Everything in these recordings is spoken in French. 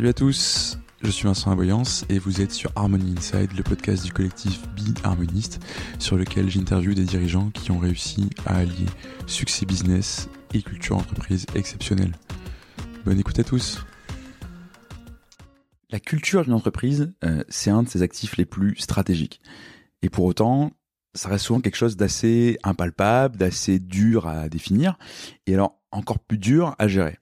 Salut à tous, je suis Vincent Aboyance et vous êtes sur Harmony Inside, le podcast du collectif Be Harmoniste, sur lequel j'interviewe des dirigeants qui ont réussi à allier succès business et culture entreprise exceptionnelle. Bonne écoute à tous. La culture d'une entreprise, euh, c'est un de ses actifs les plus stratégiques. Et pour autant, ça reste souvent quelque chose d'assez impalpable, d'assez dur à définir, et alors encore plus dur à gérer.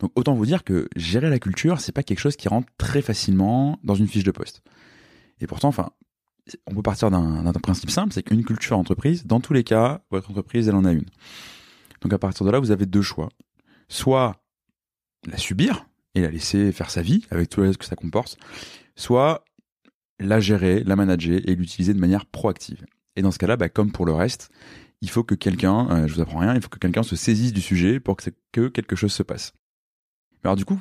Donc autant vous dire que gérer la culture, c'est pas quelque chose qui rentre très facilement dans une fiche de poste. Et pourtant, enfin, on peut partir d'un principe simple, c'est qu'une culture entreprise, dans tous les cas, votre entreprise, elle en a une. Donc à partir de là, vous avez deux choix. Soit la subir et la laisser faire sa vie avec tout ce que ça comporte, soit la gérer, la manager et l'utiliser de manière proactive. Et dans ce cas-là, bah, comme pour le reste, il faut que quelqu'un, euh, je vous apprends rien, il faut que quelqu'un se saisisse du sujet pour que quelque chose se passe. Alors du coup,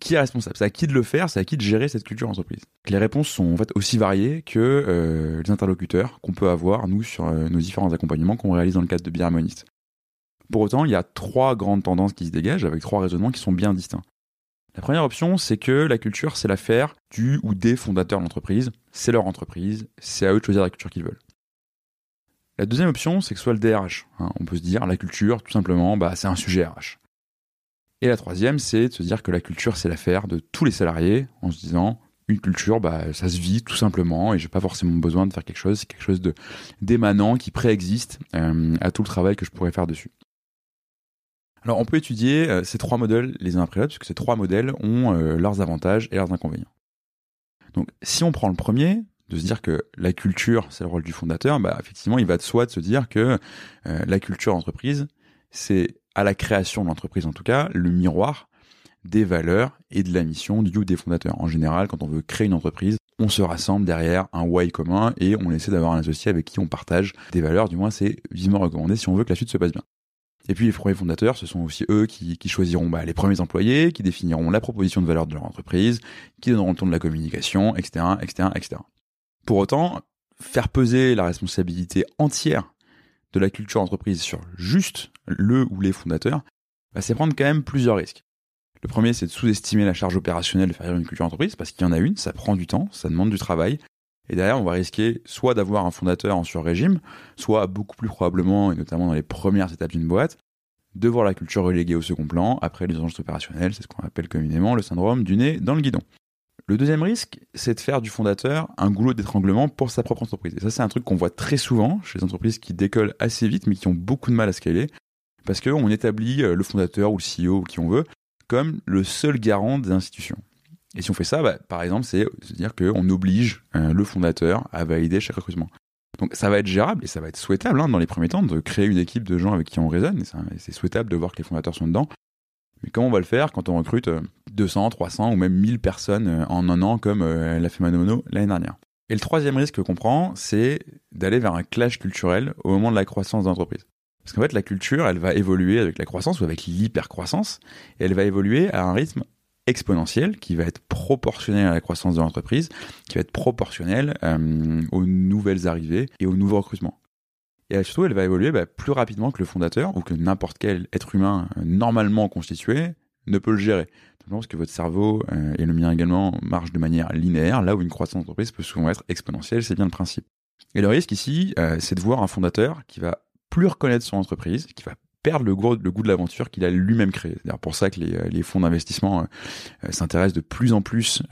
qui est responsable? C'est à qui de le faire, c'est à qui de gérer cette culture entreprise? Les réponses sont en fait aussi variées que euh, les interlocuteurs qu'on peut avoir, nous, sur euh, nos différents accompagnements qu'on réalise dans le cadre de Biharmoniste. Pour autant, il y a trois grandes tendances qui se dégagent avec trois raisonnements qui sont bien distincts. La première option, c'est que la culture, c'est l'affaire du ou des fondateurs de l'entreprise. C'est leur entreprise, c'est à eux de choisir la culture qu'ils veulent. La deuxième option, c'est que ce soit le DRH. Hein. on peut se dire, la culture, tout simplement, bah, c'est un sujet RH. Et la troisième, c'est de se dire que la culture, c'est l'affaire de tous les salariés, en se disant, une culture, bah, ça se vit tout simplement, et j'ai pas forcément besoin de faire quelque chose, c'est quelque chose de d'émanant qui préexiste euh, à tout le travail que je pourrais faire dessus. Alors, on peut étudier euh, ces trois modèles les uns après l'autre, puisque ces trois modèles ont euh, leurs avantages et leurs inconvénients. Donc, si on prend le premier, de se dire que la culture, c'est le rôle du fondateur, bah, effectivement, il va de soi de se dire que la culture entreprise, c'est à la création de l'entreprise en tout cas, le miroir des valeurs et de la mission du ou des fondateurs. En général, quand on veut créer une entreprise, on se rassemble derrière un why commun et on essaie d'avoir un associé avec qui on partage des valeurs, du moins c'est vivement recommandé si on veut que la suite se passe bien. Et puis les premiers fondateurs, ce sont aussi eux qui, choisiront bah, les premiers employés, qui définiront la proposition de valeur de leur entreprise, qui donneront le ton de la communication, etc., etc., etc. Pour autant, faire peser la responsabilité entière de la culture entreprise sur juste le ou les fondateurs, bah, c'est prendre quand même plusieurs risques. Le premier, c'est de sous-estimer la charge opérationnelle de faire une culture entreprise, parce qu'il y en a une, ça prend du temps, ça demande du travail. Et derrière, on va risquer soit d'avoir un fondateur en sur-régime, soit beaucoup plus probablement, et notamment dans les premières étapes d'une boîte, de voir la culture reléguée au second plan après les enjeux opérationnels, c'est ce qu'on appelle communément le syndrome du nez dans le guidon. Le deuxième risque, c'est de faire du fondateur un goulot d'étranglement pour sa propre entreprise. Et ça, c'est un truc qu'on voit très souvent chez les entreprises qui décollent assez vite, mais qui ont beaucoup de mal à scaler, parce qu'on établit euh, le fondateur ou le CEO ou qui on veut comme le seul garant des institutions. Et si on fait ça, bah, par exemple, c'est dire qu'on oblige euh, le fondateur à valider chaque recrutement. Donc ça va être gérable et ça va être souhaitable hein, dans les premiers temps de créer une équipe de gens avec qui on raisonne. C'est souhaitable de voir que les fondateurs sont dedans. Mais comment on va le faire quand on recrute 200, euh, 300 ou même 1000 personnes euh, en un an comme euh, l'a fait Manomono l'année dernière? Et le troisième risque qu'on prend, c'est d'aller vers un clash culturel au moment de la croissance d'entreprise. Parce qu'en fait, la culture, elle va évoluer avec la croissance ou avec l'hypercroissance, et elle va évoluer à un rythme exponentiel qui va être proportionnel à la croissance de l'entreprise, qui va être proportionnel aux nouvelles arrivées et aux nouveaux recrutements. Et surtout, elle va évoluer bah, plus rapidement que le fondateur ou que n'importe quel être humain euh, normalement constitué ne peut le gérer. Tout parce que votre cerveau, euh, et le mien également, marchent de manière linéaire, là où une croissance d'entreprise peut souvent être exponentielle, c'est bien le principe. Et le risque ici, euh, c'est de voir un fondateur qui va plus reconnaître son entreprise, qui va perdre le goût, le goût de l'aventure qu'il a lui-même créé. C'est pour ça que les, euh, les fonds d'investissement euh, euh, s'intéressent de plus en plus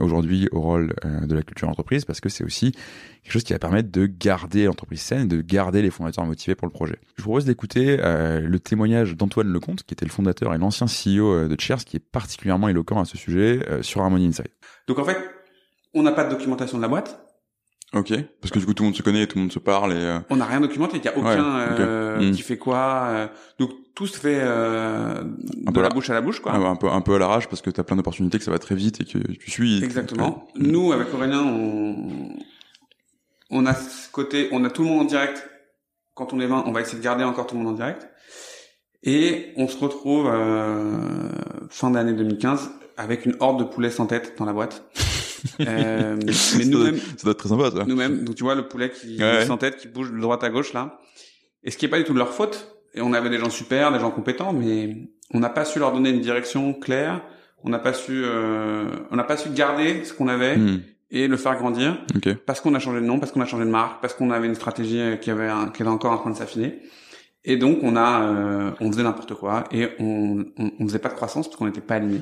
aujourd'hui au rôle de la culture d'entreprise parce que c'est aussi quelque chose qui va permettre de garder l'entreprise saine et de garder les fondateurs motivés pour le projet. Je vous propose d'écouter le témoignage d'Antoine Lecomte, qui était le fondateur et l'ancien CEO de Cheers, qui est particulièrement éloquent à ce sujet sur Harmony Inside. Donc en fait, on n'a pas de documentation de la boîte, Ok, parce que du coup tout le monde se connaît, tout le monde se parle et. Euh, On n'a rien documenté, il y a aucun euh, hmm. qui fait quoi. Euh, donc tout se fait euh, de la, bouche à la bouche, quoi. un peu un peu à l'arrache parce que t'as plein d'opportunités, que ça va très vite et que tu suis. Exactement. Nous avec Aurélien, on on a ce côté, on a tout le monde en direct. Quand on est 20, on va essayer de garder encore tout le monde en direct. Et on se retrouve fin d'année 2015 avec une horde de poulets sans tête dans la boîte. Euh, mais nous-mêmes, ça doit être très sympa, ça. Nous-mêmes, donc tu vois le poulet qui ouais. sans tête, qui bouge de droite à gauche là. Et ce qui est pas du tout de leur faute. Et on avait des gens super, des gens compétents, mais on n'a pas su leur donner une direction claire. On n'a pas su, euh, on n'a pas su garder ce qu'on avait Hmm. et le faire grandir Ok. parce qu'on a changé de nom, parce qu'on a changé de marque, parce qu'on avait une stratégie qui avait un- qui était encore en train de s'affiner. Et donc on a, euh, on faisait n'importe quoi et on, on, on faisait pas de croissance parce qu'on n'était pas aligné.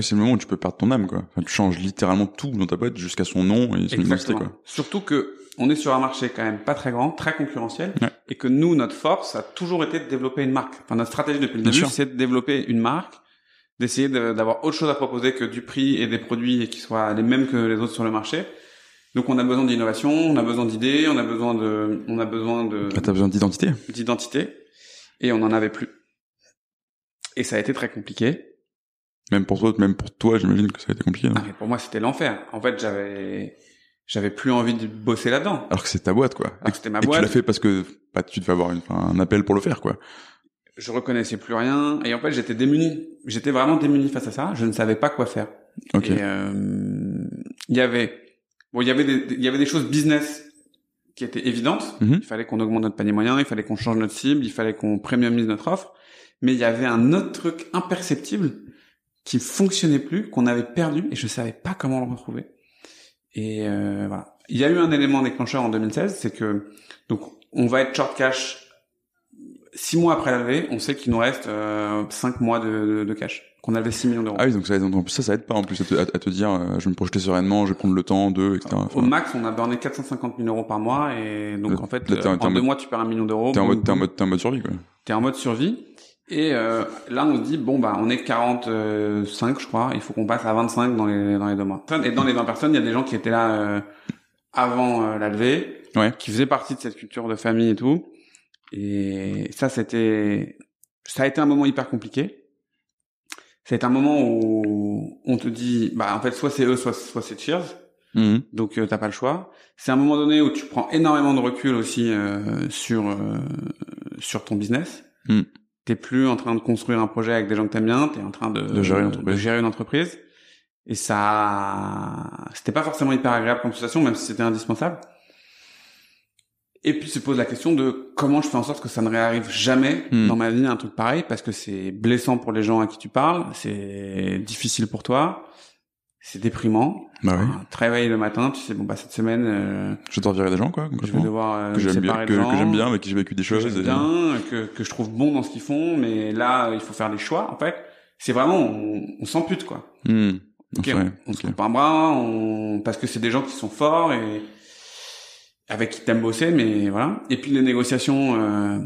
C'est le moment où tu peux perdre ton âme, quoi. Enfin, tu changes littéralement tout dans ta boîte jusqu'à son nom et son identité, quoi. Surtout que on est sur un marché quand même pas très grand, très concurrentiel, Ouais. et que nous, notre force a toujours été de développer une marque. Enfin, notre stratégie depuis le Bien début, c'est de développer une marque, d'essayer de- d'avoir autre chose à proposer que du prix et des produits qui soient les mêmes que les autres sur le marché. Donc, on a besoin d'innovation, on a besoin d'idées, on a besoin de, on a besoin de Bah, t'as besoin d'identité. d'identité, et on n'en avait plus. Et ça a été très compliqué. Même pour toi, même pour toi, j'imagine que ça a été compliqué. non Ah, mais pour moi, c'était l'enfer. En fait, j'avais, j'avais plus envie de bosser là-dedans. Alors que c'est ta boîte, quoi. Alors que c'était ma et boîte. tu l'as fait parce que bah, tu devais avoir une, un appel pour le faire, quoi. je reconnaissais plus rien et en fait j'étais démuni j'étais vraiment démuni face à ça je ne savais pas quoi faire Ok. euh, il y avait bon il y avait des il y avait des choses business qui étaient évidentes Mhm. il fallait qu'on augmente notre panier moyen il fallait qu'on change notre cible il fallait qu'on premiumise notre offre mais il y avait un autre truc imperceptible qui fonctionnait plus qu'on avait perdu et je savais pas comment le retrouver et euh, voilà il y a eu un élément déclencheur en 2016 c'est que donc on va être short cash six mois après la levée, on sait qu'il nous reste euh, cinq mois de, de, de cash. Qu'on a levé 6 millions d'euros. Ah oui, donc ça, donc ça, ça aide pas en plus à te, à, à te dire, euh, je vais me projeter sereinement, je vais prendre le temps de, etc. Au max, on a burné 450 000 euros par mois et donc Là, en fait, en- euh, deux mois, tu perds un million d'euros. t'es en mode, t'es en mode, t'es en mode survie, quoi. T'es en mode survie. Et euh, là, on se dit bon bah on est 45, je crois. Il faut qu'on passe à 25 dans les dans les deux mois. Et dans les 20 personnes, il y a des gens qui étaient là euh, avant euh, la levée, Ouais. qui faisaient partie de cette culture de famille et tout. Et ça, c'était ça a été un moment hyper compliqué. Été un moment où on te dit bah en fait soit c'est eux, soit soit c'est Cheers. Mhm. Donc euh, t'as pas le choix. C'est un moment donné où tu prends énormément de recul aussi euh, sur euh, sur ton business. Mm. T'es plus en train de construire un projet avec des gens que t'aimes bien. T'es en train de, De gérer une entreprise. de gérer une entreprise. Et ça, c'était pas forcément hyper agréable comme situation, même si c'était indispensable. Et puis se pose la question de comment je fais en sorte que ça ne réarrive jamais Mm. dans ma vie un truc pareil, parce que c'est blessant pour les gens à qui tu parles, c'est difficile pour toi, c'est déprimant. Bah oui. Le matin, tu sais bon bah cette semaine euh, Je vais revirer des gens, quoi, je vais devoir euh, Que me j'aime bien, que, que j'aime bien, avec qui j'ai vécu des que choses. et- bien, que que je trouve bon dans ce qu'ils font, mais là il faut faire des choix en fait. C'est vraiment on, on s'ampute quoi. Hmm. Ok, Ouais, on, on se coupe un bras, on... parce que c'est des gens qui sont forts et avec qui t'aimes bosser, mais voilà. Et puis les négociations, euh...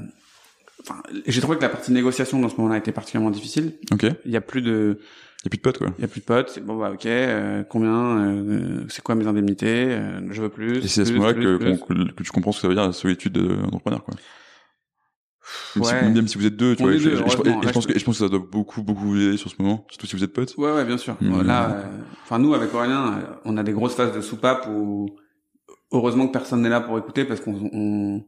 enfin, j'ai trouvé que la partie négociation dans ce moment-là était particulièrement difficile. Ok. Y Il y a plus de, a plus de potes, quoi. il y a plus de potes. C'est bon bah ok, euh, combien, euh, c'est quoi mes indemnités, euh, je veux plus. Et c'est à ce moment-là que, tu comprends ce que ça veut dire la solitude d'entrepreneur, quoi. Même, si, même si vous êtes deux, tu vois. je, deux, pense que, je pense que ça doit beaucoup, beaucoup vous aider sur ce moment, surtout si vous êtes potes. Ouais, ouais, bien sûr. Mmh. Là, euh, enfin nous avec Aurélien, euh, on a des grosses phases de soupape où heureusement que personne n'est là pour écouter parce qu'on, on...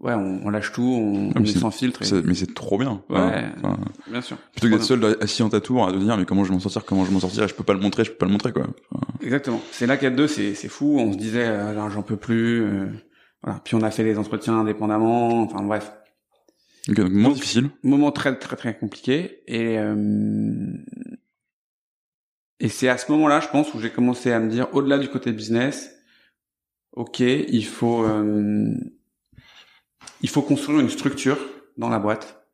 ouais, on, on lâche tout, on, Ah, on mais est c'est- sans filtre. et- C'est- Mais c'est trop bien. Ouais. Enfin, Bien sûr. plutôt que d'être seul assis en ta tour à te dire, mais comment je vais m'en sortir, comment je vais m'en sortir, je peux pas le montrer, je peux pas le montrer, quoi. Enfin, Exactement. C'est là qu'à deux, c'est c'est fou. On se disait, euh, genre, j'en peux plus. euh, voilà. Puis on a fait les entretiens indépendamment. Enfin bref, ok, donc, moment Donc, difficile. moment très très très compliqué. Et euh, et c'est à ce moment-là, je pense, où j'ai commencé à me dire, au-delà du côté business, ok, il faut euh, il faut construire une structure dans la boîte,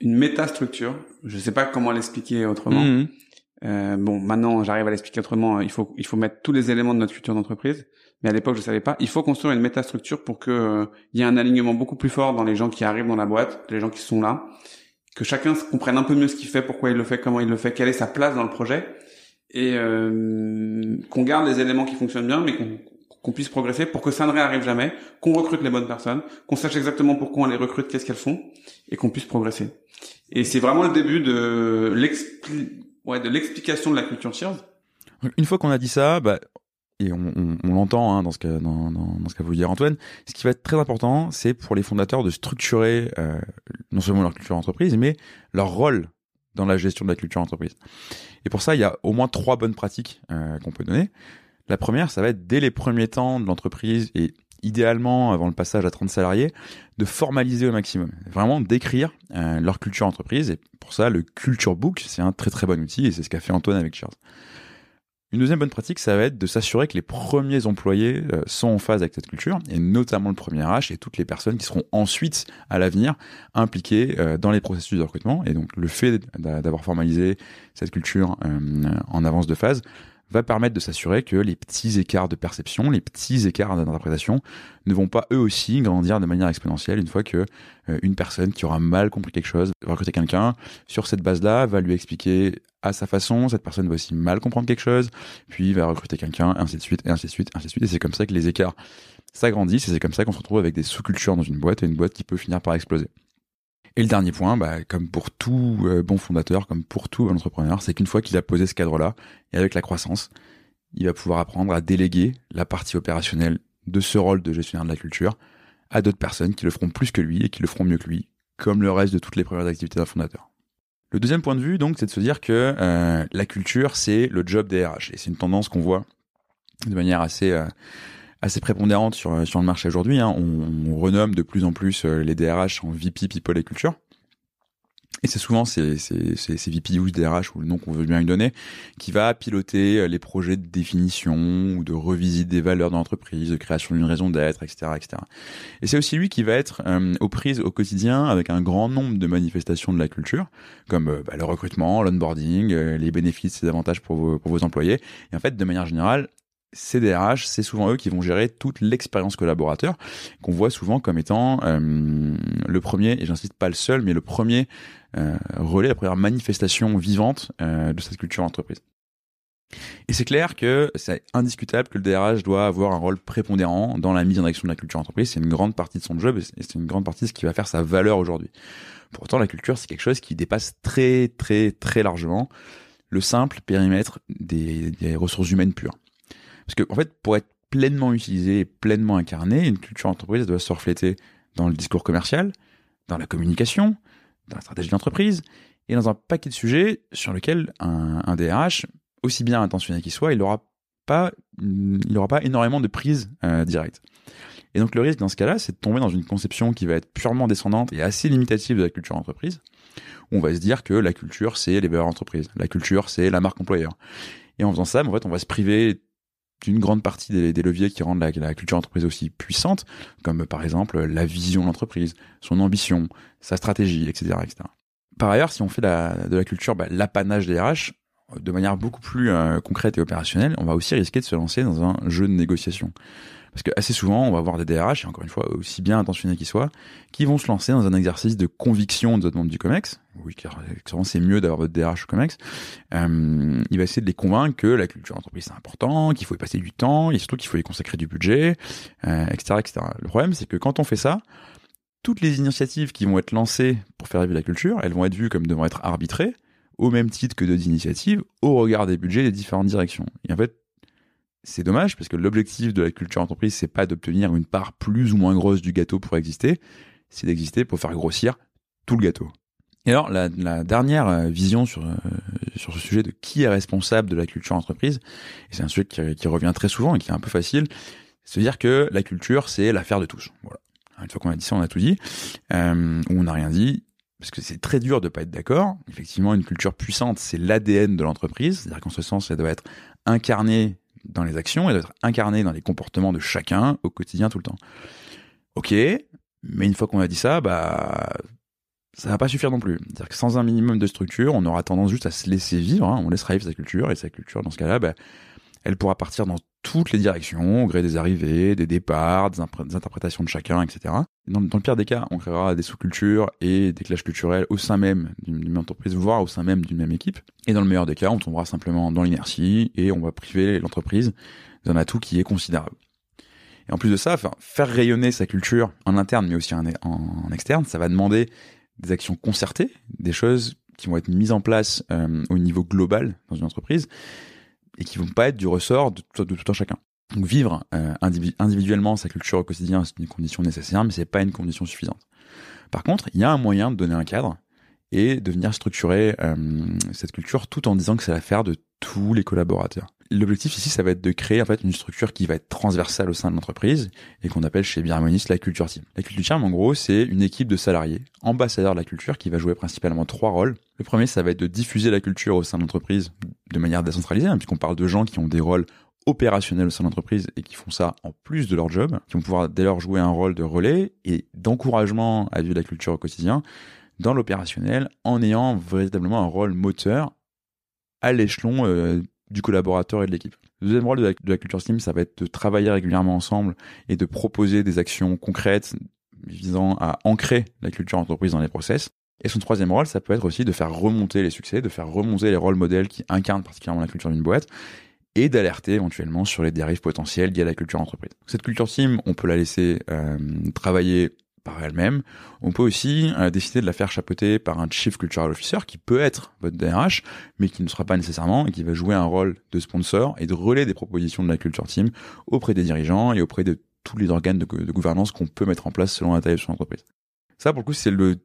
une métastructure. Je sais pas comment l'expliquer autrement. Mhm. Euh, bon, maintenant, j'arrive à l'expliquer autrement. Il faut, il faut mettre tous les éléments de notre culture d'entreprise. Mais à l'époque, je savais pas. Il faut construire une métastructure pour que euh, il y ait un alignement beaucoup plus fort dans les gens qui arrivent dans la boîte, les gens qui sont là, que chacun comprenne un peu mieux ce qu'il fait, pourquoi il le fait, comment il le fait, quelle est sa place dans le projet, et euh, qu'on garde les éléments qui fonctionnent bien, mais qu'on qu'on puisse progresser pour que ça ne réarrive jamais, qu'on recrute les bonnes personnes, qu'on sache exactement pourquoi on les recrute, qu'est-ce qu'elles font, et qu'on puisse progresser. Et c'est vraiment le début de l'explication de la culture Cheers. Une fois qu'on a dit ça, bah, et on, l'entend hein, dans ce qu'a dans, dans, voulu dire Antoine, ce qui va être très important, c'est pour les fondateurs de structurer euh, non seulement leur culture entreprise, mais leur rôle dans la gestion de la culture entreprise. Et pour ça, il y a au moins trois bonnes pratiques euh, qu'on peut donner. La première, ça va être dès les premiers temps de l'entreprise et idéalement avant le passage à 30 salariés, de formaliser au maximum, vraiment d'écrire euh, leur culture entreprise. Et pour ça, le Culture Book, c'est un très très bon outil et c'est ce qu'a fait Antoine avec Cheers. Une deuxième bonne pratique, ça va être de s'assurer que les premiers employés euh, sont en phase avec cette culture, et notamment le premier RH et toutes les personnes qui seront ensuite, à l'avenir, impliquées euh, dans les processus de recrutement. Et donc le fait d'avoir formalisé cette culture en avance de phase va permettre de s'assurer que les petits écarts de perception, les petits écarts d'interprétation ne vont pas eux aussi grandir de manière exponentielle une fois que euh, une personne qui aura mal compris quelque chose va recruter quelqu'un sur cette base-là, va lui expliquer à sa façon, cette personne va aussi mal comprendre quelque chose, puis va recruter quelqu'un, ainsi de suite, et ainsi de suite, ainsi de suite, et c'est comme ça que les écarts s'agrandissent, et c'est comme ça qu'on se retrouve avec des sous-cultures dans une boîte, et une boîte qui peut finir par exploser. Et le dernier point, bah, comme pour tout euh, bon fondateur, comme pour tout bon entrepreneur, c'est qu'une fois qu'il a posé ce cadre-là, et avec la croissance, il va pouvoir apprendre à déléguer la partie opérationnelle de ce rôle de gestionnaire de la culture à d'autres personnes qui le feront plus que lui et qui le feront mieux que lui, comme le reste de toutes les premières activités d'un fondateur. Le deuxième point de vue, donc, c'est de se dire que euh, la culture, c'est le job des RH. Et c'est une tendance qu'on voit de manière assez euh, assez prépondérante sur, sur le marché aujourd'hui. Hein. On, renomme de plus en plus euh, les DRH en VP People et Culture. Et c'est souvent ces, ces, ces, ces VP ou DRH ou le nom qu'on veut bien lui donner qui va piloter euh, les projets de définition ou de revisite des valeurs de l'entreprise, de création d'une raison d'être, etc., etc. Et c'est aussi lui qui va être euh, aux prises au quotidien avec un grand nombre de manifestations de la culture, comme euh, bah, le recrutement, l'onboarding, les bénéfices et avantages pour vos, pour vos employés. Et en fait, de manière générale, ces DRH, c'est souvent eux qui vont gérer toute l'expérience collaborateur, qu'on voit souvent comme étant euh, le premier, et j'insiste pas le seul, mais le premier euh, relais, la première manifestation vivante euh, de cette culture entreprise. Et c'est clair que c'est indiscutable que le DRH doit avoir un rôle prépondérant dans la mise en action de la culture entreprise. C'est une grande partie de son job et c'est une grande partie de ce qui va faire sa valeur aujourd'hui. Pourtant, la culture, c'est quelque chose qui dépasse très, très, très largement le simple périmètre des, des ressources humaines pures. Parce que, en fait, pour être pleinement utilisé et pleinement incarné, une culture entreprise doit se refléter dans le discours commercial, dans la communication, dans la stratégie d'entreprise et dans un paquet de sujets sur lesquels un, un DRH, aussi bien intentionné qu'il soit, il n'aura pas, il aura pas énormément de prise euh, directe. Et donc le risque dans ce cas-là, c'est de tomber dans une conception qui va être purement descendante et assez limitative de la culture entreprise, où on va se dire que la culture, c'est les valeurs entreprises, la culture, c'est la marque employeur. Et en faisant ça, en fait, on va se priver d'une grande partie des, leviers qui rendent la, culture entreprise aussi puissante, comme par exemple la vision de l'entreprise, son ambition, sa stratégie, etc.. Par ailleurs, si on fait de la culture bah, l'apanage des RH, de manière beaucoup plus euh, concrète et opérationnelle, on va aussi risquer de se lancer dans un jeu de négociation. Parce que assez souvent, on va voir des DRH, et encore une fois, aussi bien intentionnés qu'ils soient, qui vont se lancer dans un exercice de conviction de notre monde du COMEX. Oui, car c'est mieux d'avoir votre DRH au COMEX. Euh, il va essayer de les convaincre que la culture entreprise c'est important, qu'il faut y passer du temps, et surtout qu'il faut y consacrer du budget, euh, etc., etc. Le problème, c'est que quand on fait ça, toutes les initiatives qui vont être lancées pour faire vivre la culture, elles vont être vues comme devant être arbitrées, au même titre que d'autres initiatives, au regard des budgets des différentes directions. Et en fait, c'est dommage parce que l'objectif de la culture entreprise, c'est pas d'obtenir une part plus ou moins grosse du gâteau pour exister, c'est d'exister pour faire grossir tout le gâteau. Et alors, la, la dernière euh, vision sur, euh, sur ce sujet de qui est responsable de la culture entreprise, et c'est un sujet qui, revient très souvent et qui est un peu facile, c'est de dire que la culture, c'est l'affaire de tous. Voilà. Une fois qu'on a dit ça, on a tout dit, euh, ou on n'a rien dit, parce que c'est très dur de pas être d'accord. Effectivement, une culture puissante, c'est l'ADN de l'entreprise, c'est-à-dire qu'en ce sens, elle doit être incarnée dans les actions, elle doit être incarnée dans les comportements de chacun au quotidien tout le temps. Ok, mais une fois qu'on a dit ça, bah ça va pas suffire non plus. C'est-à-dire que sans un minimum de structure, on aura tendance juste à se laisser vivre, hein. on laissera vivre sa culture, et sa culture, dans ce cas-là, bah, elle pourra partir dans toutes les directions, au gré des arrivées, des départs, des, interprétations de chacun, etc. Dans, le pire des cas, on créera des sous-cultures et des clashs culturels au sein même d'une même entreprise, voire au sein même d'une même équipe. Et dans le meilleur des cas, on tombera simplement dans l'inertie et on va priver l'entreprise d'un atout qui est considérable. Et en plus de ça, faire rayonner sa culture en interne, mais aussi en, en, externe, ça va demander des actions concertées, des choses qui vont être mises en place euh, au niveau global dans une entreprise et qui vont pas être du ressort de, tout un chacun. Donc vivre euh, individuellement sa culture au quotidien, c'est une condition nécessaire, mais c'est pas une condition suffisante. Par contre, il y a un moyen de donner un cadre et de venir structurer euh, cette culture tout en disant que c'est l'affaire de tous les collaborateurs. L'objectif ici, ça va être de créer en fait une structure qui va être transversale au sein de l'entreprise et qu'on appelle chez Birharmonist la culture team. La culture team, en gros, c'est une équipe de salariés, ambassadeurs de la culture, qui va jouer principalement trois rôles. Le premier, ça va être de diffuser la culture au sein de l'entreprise de manière décentralisée, hein, puisqu'on parle de gens qui ont des rôles opérationnels au sein de l'entreprise et qui font ça en plus de leur job, qui vont pouvoir dès lors jouer un rôle de relais et d'encouragement à vivre la culture au quotidien dans l'opérationnel en ayant véritablement un rôle moteur à l'échelon euh, du collaborateur et de l'équipe. Le deuxième rôle de la, culture team, ça va être de travailler régulièrement ensemble et de proposer des actions concrètes visant à ancrer la culture entreprise dans les process. Et son troisième rôle, ça peut être aussi de faire remonter les succès, de faire remonter les rôles modèles qui incarnent particulièrement la culture d'une boîte et d'alerter éventuellement sur les dérives potentielles liées à la culture entreprise. Cette culture team, on peut la laisser euh, travailler par elle-même. On peut aussi euh, décider de la faire chapeauter par un Chief Cultural Officer qui peut être votre DRH, mais qui ne sera pas nécessairement et qui va jouer un rôle de sponsor et de relais des propositions de la culture team auprès des dirigeants et auprès de tous les organes de, de gouvernance qu'on peut mettre en place selon la taille de son entreprise. Ça, pour le coup, c'est le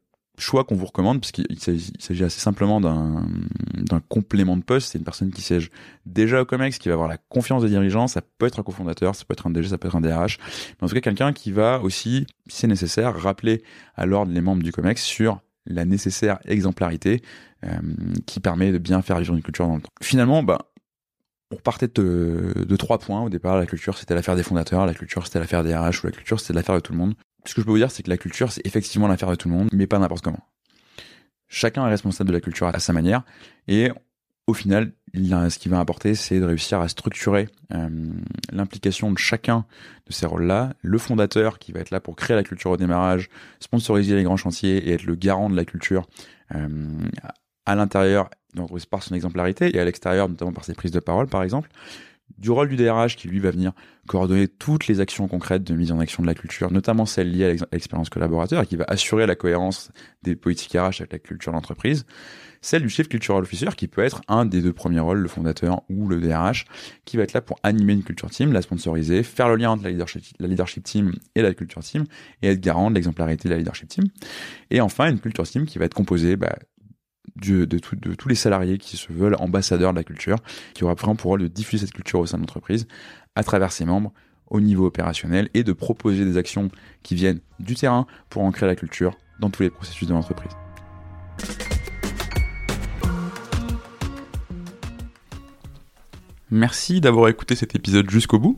choix qu'on vous recommande, puisqu'il s'agit assez simplement d'un complément de poste. C'est une personne qui siège déjà au COMEX, qui va avoir la confiance des dirigeants. Ça peut être un cofondateur, ça peut être un DG, ça peut être un DRH. Mais en tout cas, quelqu'un qui va aussi, si c'est nécessaire, rappeler à l'ordre les membres du COMEX sur la nécessaire exemplarité euh, qui permet de bien faire vivre une culture dans le temps. Finalement, bah, on repartait de, de, trois points. Au départ, la culture, c'était l'affaire des fondateurs, la culture, c'était l'affaire des RH, ou la culture, c'était l'affaire de tout le monde ce que je peux vous dire, c'est que la culture, c'est effectivement l'affaire de tout le monde, mais pas n'importe comment. Chacun est responsable de la culture à sa manière, et au final, ce qui va importer, c'est de réussir à structurer euh, l'implication de chacun de ces rôles-là. Le fondateur qui va être là pour créer la culture au démarrage, sponsoriser les grands chantiers et être le garant de la culture euh, à l'intérieur, donc par son exemplarité, et à l'extérieur, notamment par ses prises de parole, par exemple du rôle du DRH qui lui va venir coordonner toutes les actions concrètes de mise en action de la culture, notamment celles liées à l'expérience collaborateur et qui va assurer la cohérence des politiques RH avec la culture d'entreprise. Celle du chef cultural officer qui peut être un des deux premiers rôles, le fondateur ou le DRH, qui va être là pour animer une culture team, la sponsoriser, faire le lien entre la leadership, team et la culture team et être garant de l'exemplarité de la leadership team. Et enfin, une culture team qui va être composée bah, de, tous les salariés qui se veulent ambassadeurs de la culture, qui aura vraiment pour rôle de diffuser cette culture au sein de l'entreprise à travers ses membres au niveau opérationnel et de proposer des actions qui viennent du terrain pour ancrer la culture dans tous les processus de l'entreprise. Merci d'avoir écouté cet épisode jusqu'au bout.